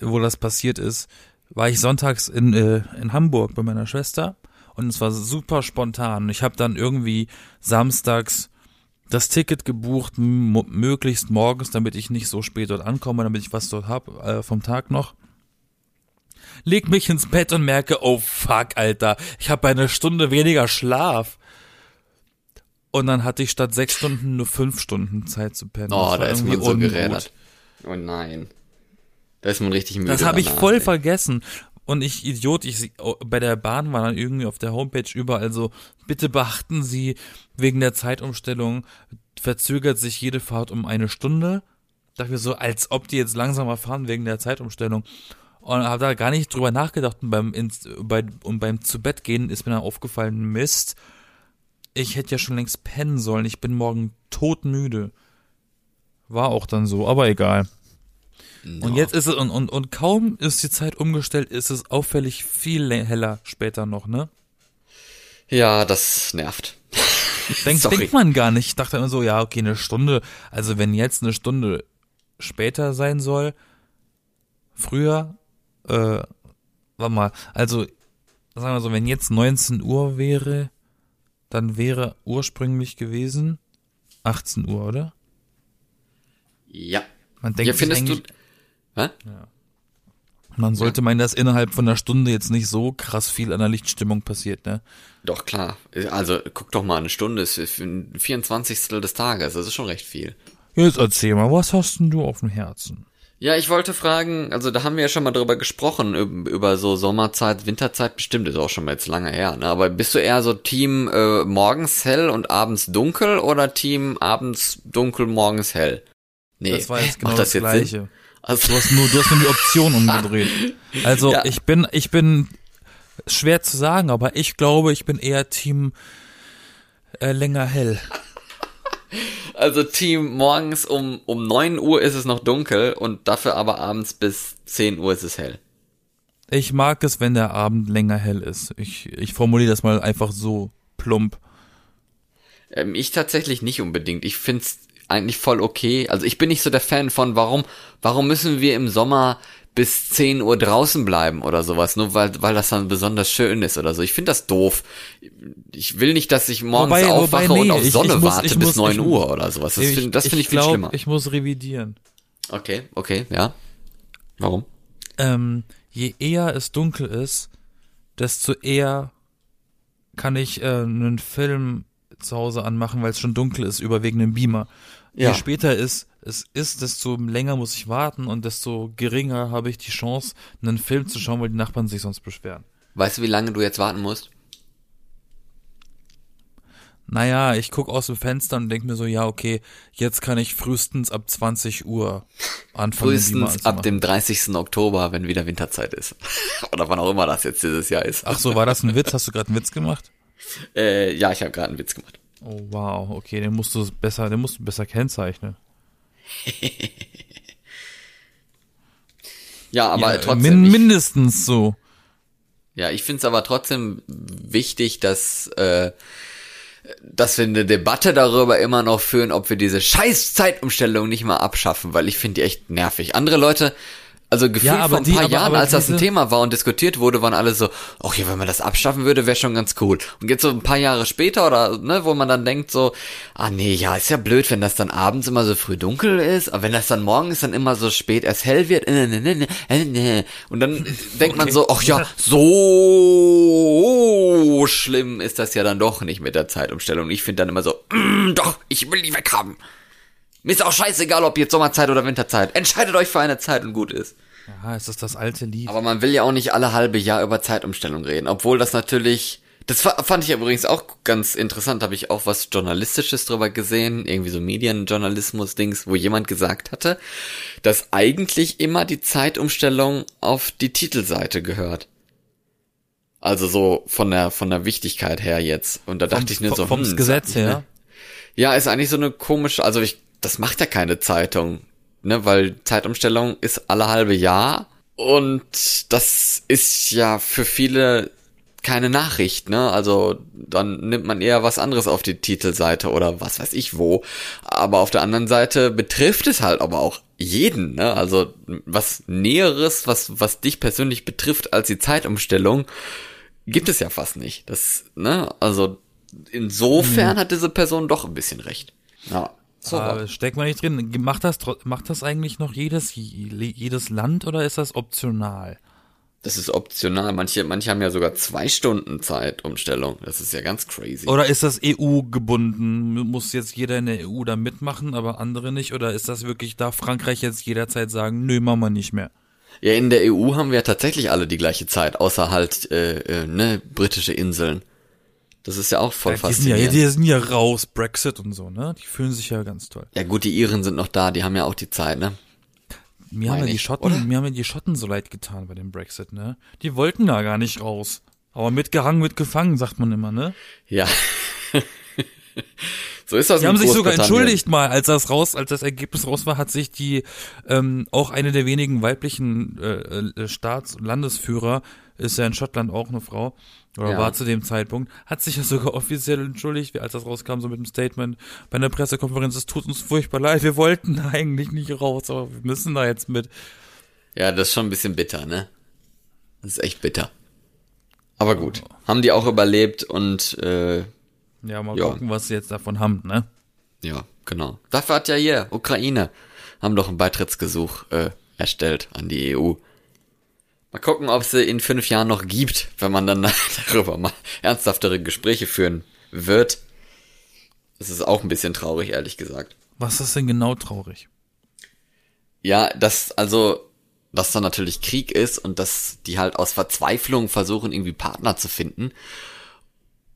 S2: wo das passiert ist, war ich sonntags in, äh, in Hamburg bei meiner Schwester und es war super spontan. Ich habe dann irgendwie samstags das Ticket gebucht, möglichst morgens, damit ich nicht so spät dort ankomme, damit ich was dort hab äh, vom Tag noch. Leg mich ins Bett und merke, oh fuck, Alter, ich habe eine Stunde weniger Schlaf. Und dann hatte ich statt sechs Stunden nur fünf Stunden Zeit zu pennen.
S1: Oh, da ist man so gerädert. Oh nein. Da ist man richtig müde.
S2: Das habe ich voll
S1: ey.
S2: vergessen. Und ich, Idiot, ich, oh, bei der Bahn war dann irgendwie auf der Homepage überall so, bitte beachten Sie, wegen der Zeitumstellung verzögert sich jede Fahrt um eine Stunde. Dachte mir so, als ob die jetzt langsamer fahren wegen der Zeitumstellung. Und habe da gar nicht drüber nachgedacht. Und beim, ins, bei, und beim zu Bett gehen ist mir dann aufgefallen, Mist, ich hätte ja schon längst pennen sollen. Ich bin morgen todmüde. War auch dann so, aber egal. Und jetzt ist es, und, und, und kaum ist die Zeit umgestellt, ist es auffällig viel heller später noch, ne?
S1: Ja, das nervt.
S2: Denk, [laughs]
S1: Sorry.
S2: denkt man gar nicht. Ich dachte immer so, ja, okay, eine Stunde, also wenn jetzt eine Stunde später sein soll, früher, äh, warte mal, also, sagen wir so, wenn jetzt 19 Uhr wäre, dann wäre ursprünglich gewesen 18 Uhr, oder?
S1: Ja.
S2: Man denkt
S1: Ja, findest du. Hä?
S2: Man sollte meinen, dass innerhalb von einer Stunde jetzt nicht so krass viel an der Lichtstimmung passiert, ne?
S1: Doch, klar. Also, guck doch mal, eine Stunde ist ein 24. des Tages. Das ist schon recht viel.
S2: Jetzt erzähl mal, was hast denn du auf dem Herzen?
S1: Ja, ich wollte fragen, also da haben wir ja schon mal drüber gesprochen, üb- über so Sommerzeit, Winterzeit, bestimmt ist auch schon mal jetzt lange her, ne? Aber bist du eher so Team äh, morgens hell und abends dunkel oder Team abends dunkel, morgens hell? Nee,
S2: Das war jetzt genau
S1: macht
S2: das,
S1: das, jetzt
S2: Gleiche.
S1: Sinn? Also,
S2: Du hast nur, du hast nur die Option umgedreht. [laughs] Also
S1: Ja.
S2: ich bin, ich bin schwer zu sagen, aber ich glaube, ich bin eher Team äh, länger hell.
S1: also Team morgens um, um 9 Uhr ist es noch dunkel und dafür aber abends bis 10 Uhr ist es hell.
S2: Ich mag es, wenn der Abend länger hell ist. Ich, ich formuliere das mal einfach so plump.
S1: Ähm, ich tatsächlich nicht unbedingt. Ich find's eigentlich voll okay. Also ich bin nicht so der Fan von, warum, warum müssen wir im Sommer bis 10 Uhr draußen bleiben oder sowas, nur weil, weil das dann besonders schön ist oder so. Ich finde das doof. Ich will nicht, dass ich morgens
S2: Wobei-
S1: aufwache
S2: wobei, nee,
S1: und auf
S2: ich-
S1: Sonne
S2: ich muss-
S1: warte
S2: ich
S1: bis
S2: muss-
S1: 9
S2: ich-
S1: Uhr oder sowas. Das finde find ich, viel
S2: glaub,
S1: schlimmer.
S2: Ich muss revidieren.
S1: Okay, okay, ja. Warum?
S2: Ähm, je eher es dunkel ist, desto eher kann ich äh, einen Film zu Hause anmachen, weil es schon dunkel ist, über wegen dem Beamer.
S1: Ja.
S2: Je später es, es ist, desto länger muss ich warten und desto geringer habe ich die Chance, einen Film zu schauen, weil die Nachbarn sich sonst beschweren.
S1: Weißt du, wie lange du jetzt warten musst?
S2: Naja, ich guck aus dem Fenster und denk mir so, ja, okay, jetzt kann ich frühestens ab 20 Uhr anfangen.
S1: Frühestens ab dem 30. Oktober, wenn wieder Winterzeit ist. [laughs] Oder wann auch immer das jetzt dieses Jahr ist.
S2: Ach so, war das ein Witz? Hast du gerade einen Witz gemacht?
S1: Äh, ja, ich habe gerade einen Witz gemacht.
S2: Oh wow, okay, den musst du besser, den musst du besser kennzeichnen. [laughs]
S1: Ja, aber
S2: ja,
S1: trotzdem.
S2: min
S1: ich,
S2: mindestens so.
S1: ja, ich finde es aber trotzdem wichtig, dass, äh, dass wir eine Debatte darüber immer noch führen, ob wir diese scheiß Zeitumstellung nicht mal abschaffen, weil ich finde die echt nervig. Andere Leute, also gefühlt
S2: Ja,
S1: vor ein
S2: die-
S1: paar
S2: aber-
S1: Jahren,
S2: aber
S1: als das ein Thema war und diskutiert wurde, waren alle so, ach ja, wenn man das abschaffen würde, wäre schon ganz cool. Und jetzt so ein paar Jahre später oder, ne, wo man dann denkt so, ah nee, ja, ist ja blöd, wenn das dann abends immer so früh dunkel ist, aber wenn das dann morgens dann immer so spät erst hell wird, äh, ne, ne, ne, äh, ne. und dann [laughs] denkt man so, ach ja, [laughs] so schlimm ist das ja dann doch nicht mit der Zeitumstellung. Ich finde dann immer so, mm, doch, ich will die weghaben. Mir ist auch scheißegal, ob jetzt Sommerzeit oder Winterzeit. Entscheidet euch für eine Zeit und gut ist.
S2: Ja, es ist das alte Lied.
S1: Aber man will ja auch nicht alle halbe Jahr über Zeitumstellung reden, obwohl das natürlich, das fa- fand ich übrigens auch ganz interessant, habe ich auch was Journalistisches drüber gesehen, irgendwie so Medienjournalismus-Dings, wo jemand gesagt hatte, dass eigentlich immer die Zeitumstellung auf die Titelseite gehört. Also so von der, von der Wichtigkeit her jetzt. Und da dachte ich mir so,
S2: vom
S1: hm,
S2: Gesetz her.
S1: ne? Ja, ist eigentlich so eine komische, also ich, das macht ja keine Zeitung, ne, weil Zeitumstellung ist alle halbe Jahr und das ist ja für viele keine Nachricht, ne? Also dann nimmt man eher was anderes auf die Titelseite oder was weiß ich wo. Aber auf der anderen Seite betrifft es halt aber auch jeden, ne? Also was Näheres, was, was dich persönlich betrifft als die Zeitumstellung, gibt es ja fast nicht. Das, ne? Also insofern hat diese Person doch ein bisschen recht. Ja. So.
S2: Aber steckt man nicht drin. Macht das, macht das eigentlich noch jedes, jedes Land oder ist das optional?
S1: Das ist optional. Manche, manche haben ja sogar zwei Stunden Zeitumstellung. Das ist ja ganz crazy.
S2: Oder ist das EU gebunden? Muss jetzt jeder in der EU da mitmachen, aber andere nicht? Oder ist das wirklich, darf Frankreich jetzt jederzeit sagen, nö, machen wir nicht mehr?
S1: Ja, in der EU haben wir tatsächlich alle die gleiche Zeit, außer halt, äh, äh, ne, britische Inseln. Das ist ja auch voll
S2: die, sind ja,
S1: faszinierend.
S2: die sind ja raus, Brexit und so, ne? Die fühlen sich ja ganz toll.
S1: Ja gut, die Iren sind noch da, die haben ja auch die Zeit, ne?
S2: Mir haben, ja die Schotten,
S1: oder?
S2: mir haben ja die Schotten so leid getan bei dem Brexit, ne? Die wollten da gar nicht raus. Aber mitgehangen, mitgefangen, sagt man immer, ne?
S1: Ja. [laughs] so ist das
S2: Die haben sich sogar entschuldigt mal, als das raus, als das Ergebnis raus war, hat sich die ähm, auch eine der wenigen weiblichen äh, äh, Staats- und Landesführer, ist ja in Schottland auch eine Frau, oder
S1: Ja.
S2: war zu dem Zeitpunkt, hat sich ja sogar offiziell entschuldigt, wie als das rauskam, so mit dem Statement bei einer Pressekonferenz, es tut uns furchtbar leid, wir wollten eigentlich nicht raus, aber wir müssen da jetzt mit.
S1: Ja, das ist schon ein bisschen bitter, ne? Das ist echt bitter. Aber gut, haben die auch überlebt und äh,
S2: Ja, mal
S1: Ja.
S2: gucken, was sie jetzt davon haben, ne?
S1: ja, genau. Dafür hat ja hier Ukraine haben doch ein Beitrittsgesuch äh, erstellt an die EU. Mal gucken, ob es sie in fünf Jahren noch gibt, wenn man dann [laughs] darüber mal ernsthaftere Gespräche führen wird. Das ist auch ein bisschen traurig, ehrlich gesagt.
S2: Was ist denn genau traurig?
S1: Ja, dass also, dass da natürlich Krieg ist und dass die halt aus Verzweiflung versuchen, irgendwie Partner zu finden.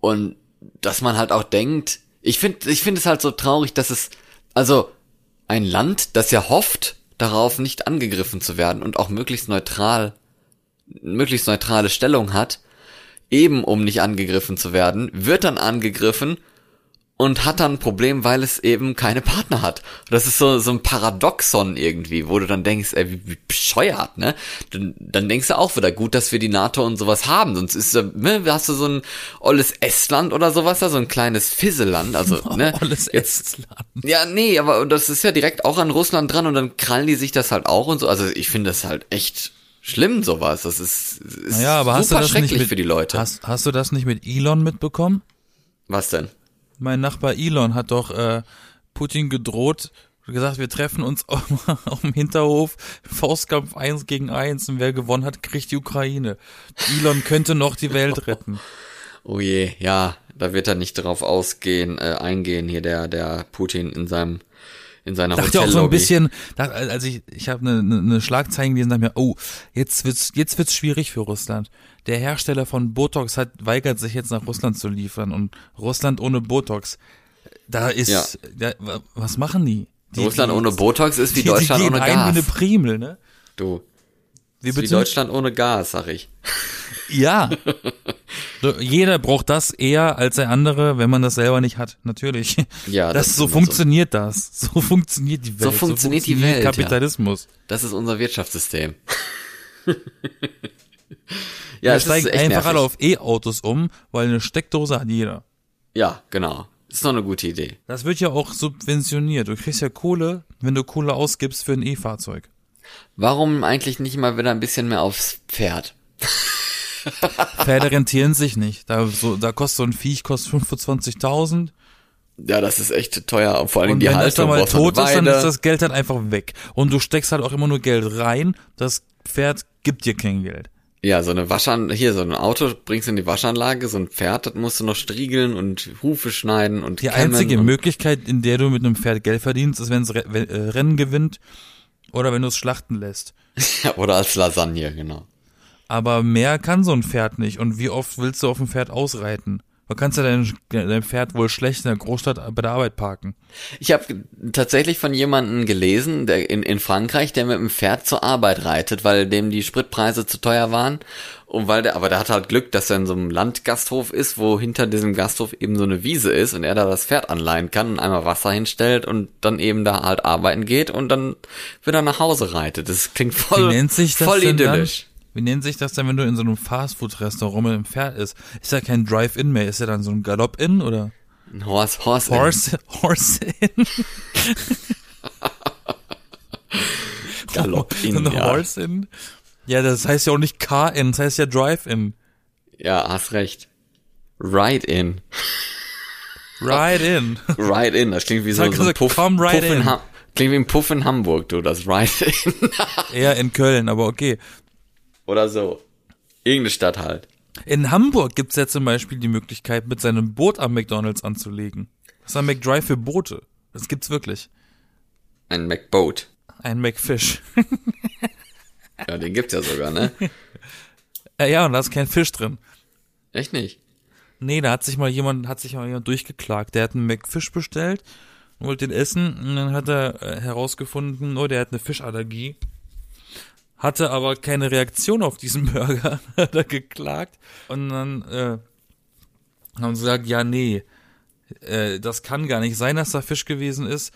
S1: Und dass man halt auch denkt, ich finde, ich finde es halt so traurig, dass es, also ein Land, das ja hofft, darauf nicht angegriffen zu werden und auch möglichst neutral, möglichst neutrale Stellung hat, eben um nicht angegriffen zu werden, wird dann angegriffen und hat dann ein Problem, weil es eben keine Partner hat. Das ist so, so ein Paradoxon irgendwie, wo du dann denkst, ey, wie, wie bescheuert, ne? Dann, dann denkst du auch wieder, gut, dass wir die NATO und sowas haben, sonst ist, ne, hast du so ein olles Estland oder sowas da, so ein kleines Fisseland, also, [laughs] ne?
S2: Olles Estland.
S1: Ja, nee, aber das ist ja direkt auch an Russland dran und dann krallen die sich das halt auch und so. Also ich finde das halt echt schlimm, sowas. Das ist, ist
S2: Naja, aber hast du
S1: super
S2: das nicht
S1: schrecklich
S2: mit,
S1: für die Leute.
S2: Hast, hast du das nicht mit Elon mitbekommen?
S1: Was denn?
S2: Mein Nachbar Elon hat doch äh, Putin gedroht, gesagt, wir treffen uns [laughs] auf, dem Hinterhof, Faustkampf eins gegen eins und wer gewonnen hat, kriegt die Ukraine. Elon könnte noch die Welt retten. [laughs]
S1: Oh je, ja, da wird er nicht drauf ausgehen, äh, eingehen hier der der Putin in seinem in seiner
S2: dachte auch so ein bisschen, da, also ich, ich habe eine, eine, eine Schlagzeile gelesen, dachte mir, oh, jetzt wird's, jetzt wird's schwierig für Russland. Der Hersteller von Botox hat weigert sich jetzt nach Russland zu liefern und Russland ohne Botox, da ist,
S1: Ja.
S2: ja, wa- was machen die? die
S1: Russland
S2: die,
S1: ohne Botox ist wie
S2: die,
S1: Deutschland ohne
S2: ein
S1: Gas.
S2: wie eine Primel, ne?
S1: du,
S2: Wie
S1: wie? Deutschland ohne Gas, sag ich.
S2: Ja. [laughs] So, Jeder braucht das eher als der andere, wenn man das selber nicht hat. Natürlich.
S1: Ja,
S2: das,
S1: das
S2: so funktioniert das. So funktioniert die Welt.
S1: So funktioniert die Welt, ja.
S2: Kapitalismus.
S1: Das ist unser Wirtschaftssystem. [laughs] [laughs] ja,
S2: Wir steigen
S1: echt
S2: einfach
S1: nervig.
S2: alle auf E-Autos um, weil eine Steckdose hat jeder.
S1: Ja, genau. Ist doch eine gute Idee.
S2: Das wird ja auch subventioniert. Du kriegst ja Kohle, wenn du Kohle ausgibst für ein E-Fahrzeug.
S1: Warum eigentlich nicht mal wieder ein bisschen mehr aufs Pferd? [laughs]
S2: Pferde rentieren sich nicht. Da, so, da kostet so ein Viech kostet 25.000.
S1: Ja, das ist echt teuer. Vor allem
S2: Und
S1: die
S2: wenn das dann
S1: Haltung
S2: mal tot ist, dann ist das Geld halt einfach weg. Und du steckst halt auch immer nur Geld rein. Das Pferd gibt dir kein Geld.
S1: Ja, so eine Waschanlage, hier, so ein Auto bringst du in die Waschanlage, so ein Pferd, das musst du noch striegeln und Hufe schneiden und
S2: Die einzige
S1: und,
S2: Möglichkeit, in der du mit einem Pferd Geld verdienst, ist, wenn es äh, Rennen gewinnt oder wenn du es schlachten lässt. [laughs]
S1: Ja, oder als Lasagne, genau.
S2: Aber mehr kann so ein Pferd nicht. Und wie oft willst du auf dem Pferd ausreiten? Du kannst ja dein, dein Pferd wohl schlecht in der Großstadt bei der Arbeit parken.
S1: Ich habe tatsächlich von jemandem gelesen, der in, in Frankreich, der mit dem Pferd zur Arbeit reitet, weil dem die Spritpreise zu teuer waren. Und weil der, aber der hat halt Glück, dass er in so einem Landgasthof ist, wo hinter diesem Gasthof eben so eine Wiese ist und er da das Pferd anleihen kann und einmal Wasser hinstellt und dann eben da halt arbeiten geht und dann wieder nach Hause reitet. Das klingt voll,
S2: Wie nennt sich das
S1: voll
S2: denn dann? Wie nennt sich das denn, wenn du in so einem Fastfood-Restaurant mit einem Pferd ist? Ist ja kein Drive-In mehr, ist ja dann so ein Galopp-In oder
S1: Ein Horse, Horse,
S2: Horse, Horse-In? [laughs]
S1: Galopp-In,
S2: so ein
S1: ja.
S2: Horse-In? Ja, das heißt ja auch nicht Car-In, das heißt ja Drive-In.
S1: Ja, hast recht. Ride in.
S2: Ride-In.
S1: Ride in, das klingt wie so, so ein Puff,
S2: come right
S1: Puff in
S2: in.
S1: Klingt wie ein Puff in Hamburg, du, das Ride in.
S2: Eher [laughs] in Köln, aber okay.
S1: Oder so. Irgendeine Stadt halt.
S2: In Hamburg gibt's ja zum Beispiel die Möglichkeit, mit seinem Boot am McDonalds anzulegen. Das ist ein McDrive für Boote. Das gibt's wirklich.
S1: Ein McBoat.
S2: Ein McFish.
S1: Ja, den gibt's ja sogar, ne? [laughs]
S2: äh, ja, und da ist kein Fisch drin.
S1: Echt nicht?
S2: Nee, da hat sich mal jemand, hat sich mal jemand durchgeklagt. Der hat einen McFish bestellt, wollte den essen und dann hat er äh, herausgefunden, oh, der hat eine Fischallergie. Hatte aber keine Reaktion auf diesen Burger, [laughs] hat er geklagt. Und dann äh, haben sie gesagt, ja, nee, äh, das kann gar nicht sein, dass da Fisch gewesen ist.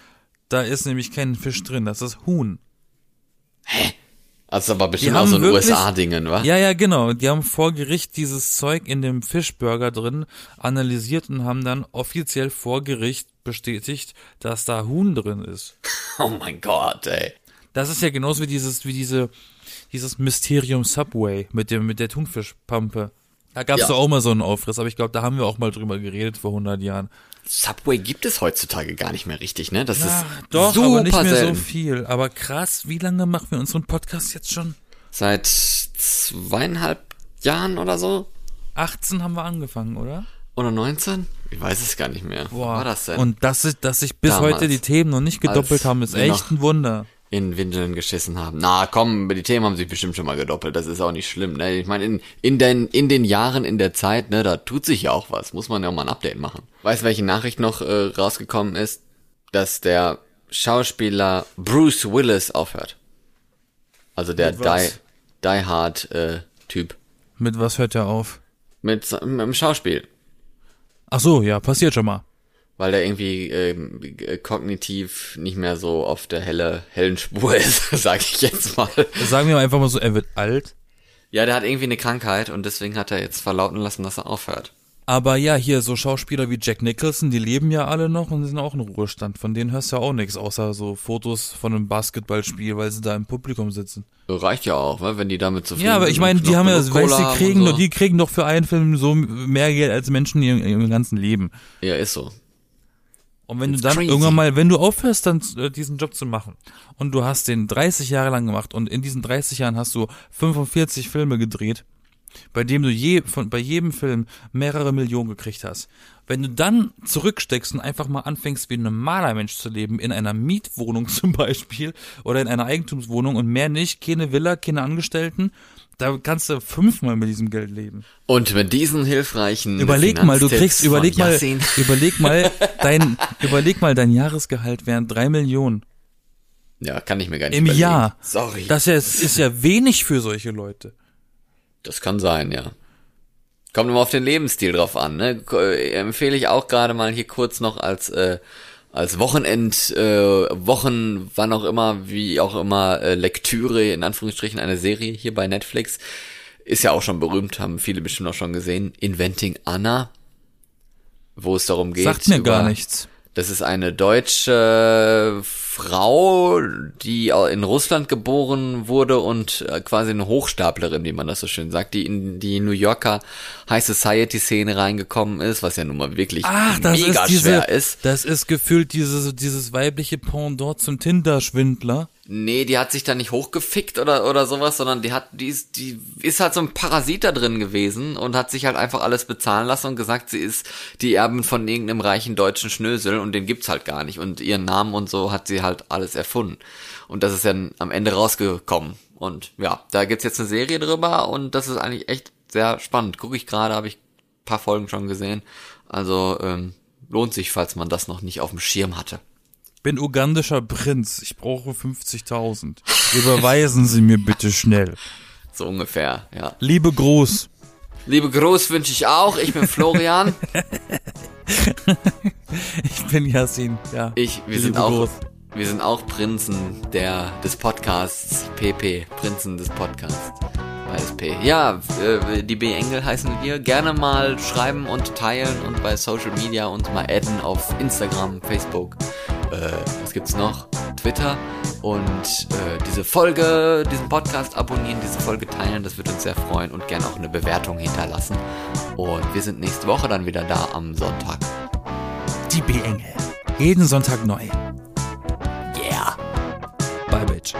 S2: Da ist nämlich kein Fisch drin, das ist Huhn.
S1: Also aber bestimmt auch so ein USA-Dingen, wa?
S2: Ja, ja, genau. Die haben vor Gericht dieses Zeug in dem Fischburger drin analysiert und haben dann offiziell vor Gericht bestätigt, dass da Huhn drin ist. [laughs]
S1: Oh mein Gott, ey.
S2: Das ist ja genauso wie dieses, wie diese, dieses Mysterium Subway mit dem, mit der Thunfischpampe. Da gab's
S1: Ja.
S2: doch auch mal so einen Aufriss, aber ich glaube, da haben wir auch mal drüber geredet vor 100 Jahren.
S1: Subway gibt es heutzutage gar nicht mehr richtig, ne? Das
S2: Ja,
S1: ist
S2: doch,
S1: super
S2: aber nicht mehr
S1: selten.
S2: so viel. Aber krass, wie lange machen wir unseren Podcast jetzt schon?
S1: Seit zweieinhalb Jahren oder so?
S2: 18 haben wir angefangen, oder?
S1: Oder 19? Ich weiß es gar nicht mehr. Wo war das denn?
S2: Und das ist, dass sich bis
S1: Damals.
S2: heute die Themen noch nicht gedoppelt haben, ist echt ein Wunder.
S1: In Windeln geschissen haben. Na komm, die Themen haben sich bestimmt schon mal gedoppelt. Das ist auch nicht schlimm. Ne? Ich meine, in, in, den, in den Jahren, in der Zeit, ne, da tut sich ja auch was. Muss man ja auch mal ein Update machen. Weißt du, welche Nachricht noch äh, rausgekommen ist? Dass der Schauspieler Bruce Willis aufhört. Also der Die? Die Hard äh, Typ.
S2: Mit was hört er auf?
S1: Mit, mit dem Schauspiel.
S2: Ach so, ja, passiert schon mal.
S1: Weil der irgendwie ähm, äh, kognitiv nicht mehr so auf der helle, hellen Spur [laughs] ist, sage ich jetzt mal.
S2: Sagen wir einfach mal so, er wird alt.
S1: Ja, der hat irgendwie eine Krankheit und deswegen hat er jetzt verlauten lassen, dass er aufhört.
S2: Aber ja, hier so Schauspieler wie Jack Nicholson, die leben ja alle noch und sind auch in Ruhestand. Von denen hörst du ja auch nichts, außer so Fotos von einem Basketballspiel, weil sie da im Publikum sitzen.
S1: Reicht ja auch, ne, wenn die damit zufrieden
S2: Ja, aber
S1: sind
S2: ich meine, die haben ja, weißt, die kriegen doch,
S1: so.
S2: die kriegen doch für einen Film so mehr Geld als Menschen in ihrem ganzen Leben.
S1: Ja, ist so.
S2: Und wenn
S1: It's
S2: du dann
S1: crazy.
S2: irgendwann mal, wenn du aufhörst, dann äh, diesen Job zu machen und du hast den 30 Jahre lang gemacht und in diesen 30 Jahren hast du 45 Filme gedreht, bei dem du je, von, bei jedem Film mehrere Millionen gekriegt hast. Wenn du dann zurücksteckst und einfach mal anfängst, wie ein normaler Mensch zu leben, in einer Mietwohnung [laughs] zum Beispiel oder in einer Eigentumswohnung und mehr nicht, keine Villa, keine Angestellten, da kannst du fünfmal mit diesem Geld leben.
S1: Und mit diesen hilfreichen
S2: Überleg mal, du kriegst, [laughs] überleg mal, überleg [laughs] mal, dein, überleg mal, dein Jahresgehalt wären drei Millionen
S1: Ja, kann ich mir gar nicht
S2: im
S1: überlegen.
S2: Jahr.
S1: Sorry.
S2: Das ist, ist ja wenig für solche Leute.
S1: Das kann sein, ja. Kommt immer auf den Lebensstil drauf an, ne? Äh, Empfehle ich auch gerade mal hier kurz noch als äh, als Wochenend, äh, Wochen, wann auch immer, wie auch immer, äh, Lektüre, in Anführungsstrichen, eine Serie hier bei Netflix. Ist ja auch schon berühmt, haben viele bestimmt auch schon gesehen. Inventing Anna, wo es darum geht.
S2: Sagt mir
S1: über,
S2: gar nichts.
S1: Das ist eine deutsche Frau, die in Russland geboren wurde und äh, quasi eine Hochstaplerin, wie man das so schön sagt, die in die New Yorker High Society Szene reingekommen ist, was ja nun mal wirklich
S2: Ach, das
S1: mega
S2: ist diese,
S1: schwer ist.
S2: das ist gefühlt dieses, dieses weibliche Pendant zum Tinder-Schwindler.
S1: Nee, die hat sich da nicht hochgefickt oder oder sowas, sondern die hat die ist die ist halt so ein Parasit da drin gewesen und hat sich halt einfach alles bezahlen lassen und gesagt, sie ist die Erbin von irgendeinem reichen deutschen Schnösel und den gibt's halt gar nicht und ihren Namen und so hat sie halt alles erfunden und das ist dann am Ende rausgekommen und ja, da gibt's jetzt eine Serie drüber und das ist eigentlich echt sehr spannend. Gucke ich gerade, habe ich paar Folgen schon gesehen. Also ähm, lohnt sich, falls man das noch nicht auf dem Schirm hatte.
S2: Bin ugandischer Prinz. Ich brauche 50.000. Überweisen Sie mir bitte schnell.
S1: So ungefähr, ja.
S2: Liebe Gruß.
S1: Liebe Gruß wünsche ich auch. Ich bin Florian. [laughs]
S2: Ich bin Yasin. Ja.
S1: Ich, wir
S2: Liebe
S1: sind auch,
S2: Gruß.
S1: wir sind auch Prinzen der, des Podcasts. PP. Prinzen des Podcasts. Bei SP. Ja, äh, die B Engel heißen wir. Gerne mal schreiben und teilen und bei Social Media uns mal adden auf Instagram, Facebook. Äh, was gibt's noch? Twitter. Und äh, diese Folge, diesen Podcast abonnieren, diese Folge teilen, das wird uns sehr freuen und gerne auch eine Bewertung hinterlassen. Und wir sind nächste Woche dann wieder da am Sonntag.
S2: Die B-Engel. Jeden Sonntag neu.
S1: Yeah!
S2: Bye, Bitch.